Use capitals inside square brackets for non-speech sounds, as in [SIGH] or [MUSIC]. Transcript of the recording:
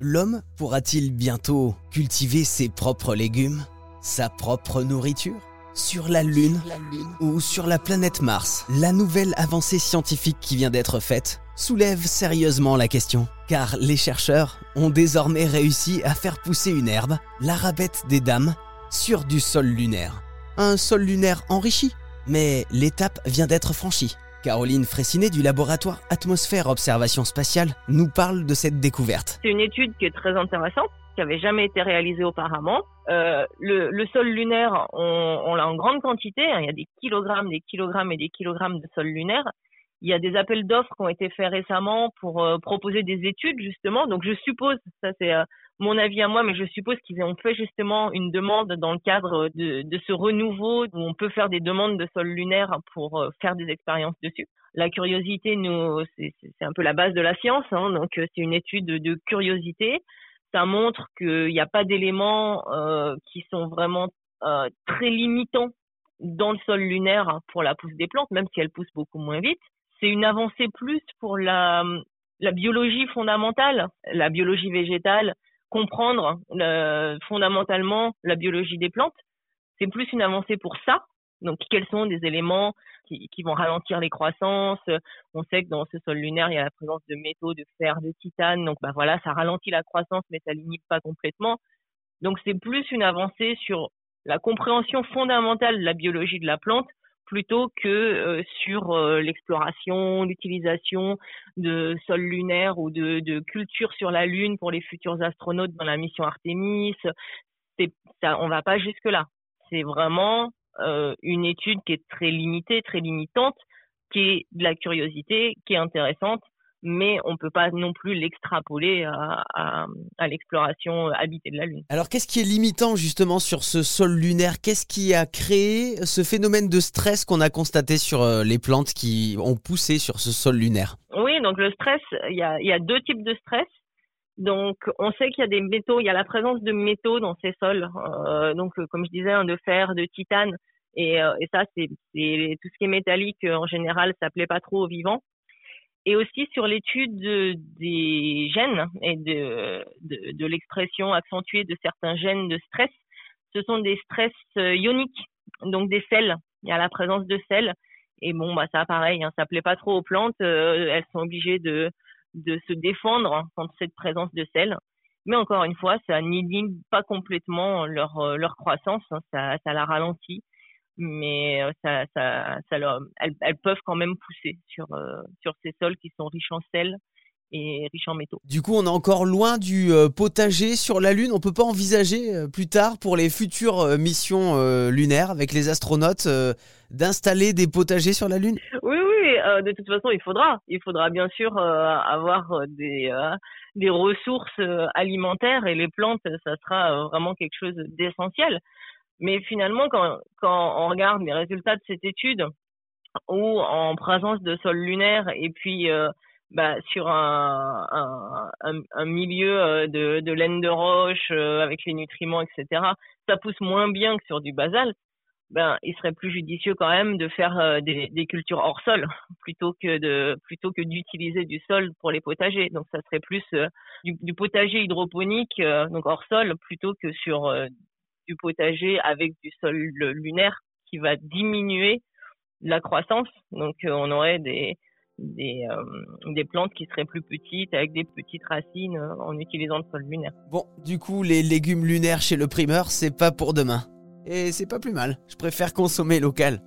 L'homme pourra-t-il bientôt cultiver ses propres légumes, sa propre nourriture? Sur la Lune ou sur la planète Mars La nouvelle avancée scientifique qui vient d'être faite soulève sérieusement la question, car les chercheurs ont désormais réussi à faire pousser une herbe, l'arabette des dames, sur du sol lunaire. Un sol lunaire enrichi, mais l'étape vient d'être franchie. Caroline Fressinet du laboratoire Atmosphère Observation Spatiale nous parle de cette découverte. C'est une étude qui est très intéressante, qui avait jamais été réalisée auparavant. Euh, le, sol lunaire, on, on l'a en grande quantité. Hein. il y a des kilogrammes, des kilogrammes et des kilogrammes de sol lunaire. Il y a des appels d'offres qui ont été faits récemment pour euh, proposer des études justement. Donc je suppose, ça c'est euh, mon avis à moi, mais je suppose qu'ils ont fait justement une demande dans le cadre de, de, ce renouveau où on peut faire des demandes de sol lunaire pour euh, faire des expériences dessus. La curiosité, c'est un peu la base de la science, hein, donc c'est une étude de curiosité. Ça montre qu'il n'y a pas d'éléments euh, qui sont vraiment euh, très limitants dans le sol lunaire pour la pousse des plantes, même si elles poussent beaucoup moins vite. C'est une avancée plus pour la biologie fondamentale, la biologie végétale, comprendre euh, fondamentalement la biologie des plantes. C'est plus une avancée pour ça. Donc, quels sont des éléments qui, vont ralentir les croissances? On sait que dans ce sol lunaire, il y a la présence de métaux, de fer, de titane. Donc, bah voilà, ça ralentit la croissance, mais ça limite pas complètement. Donc, c'est plus une avancée sur la compréhension fondamentale de la biologie de la plante plutôt que euh, sur euh, l'exploration, l'utilisation de sol lunaire ou de, de culture sur la Lune pour les futurs astronautes dans la mission Artemis. Ça, on va pas jusque là. C'est vraiment euh, une étude qui est très limitée, très limitante, qui est de la curiosité, qui est intéressante, mais on ne peut pas non plus l'extrapoler à, l'exploration habitée de la Lune. Alors qu'est-ce qui est limitant justement sur ce sol lunaire? Qu'est-ce qui a créé ce phénomène de stress qu'on a constaté sur euh, les plantes qui ont poussé sur ce sol lunaire? Oui, donc le stress, il y a, deux types de stress. Donc, on sait qu'il y a des métaux, il y a la présence de métaux dans ces sols. Euh, donc, comme je disais, de fer, de titane. Et, euh, et ça, c'est tout ce qui est métallique, en général, ça plaît pas trop aux vivants et aussi sur l'étude des gènes et de, de, l'expression accentuée de certains gènes de stress. Ce sont des stress euh, ioniques, donc des sels. Il y a la présence de sels. Et bon, bah ça, pareil, hein, ça plaît pas trop aux plantes. Euh, elles sont obligées de, de se défendre contre cette présence de sels. Mais encore une fois, ça n'inhibe pas complètement leur, euh, leur croissance. Hein, ça, ça la ralentit mais euh, ça, ça, ça leur, elles, elles, peuvent quand même pousser sur, euh, sur ces sols qui sont riches en sel et riches en métaux. Du coup, on est encore loin du euh, potager sur la Lune. On peut pas envisager plus tard pour les futures missions lunaires avec les astronautes d'installer des potagers sur la Lune? Oui, oui. de toute façon, il faudra. Il faudra bien sûr avoir des des ressources alimentaires et les plantes, ça sera vraiment quelque chose d'essentiel. Mais finalement, quand, quand on regarde les résultats de cette étude, où en présence de sol lunaire et puis euh, bah, sur un, un, un, milieu euh, de, de, laine de roche euh, avec les nutriments, etc., ça pousse moins bien que sur du basalte, ben, il serait plus judicieux quand même de faire des, des, cultures hors sol [LAUGHS] plutôt que de plutôt que d'utiliser du sol pour les potagers. Donc ça serait plus du, du, potager hydroponique, donc hors sol, plutôt que sur du potager avec du sol lunaire qui va diminuer la croissance. Donc euh, on aurait des des, euh, des plantes qui seraient plus petites avec des petites racines euh, en utilisant le sol lunaire. Bon, du coup, les légumes lunaires chez le primeur, c'est pas pour demain. Et c'est pas plus mal. Je préfère consommer local.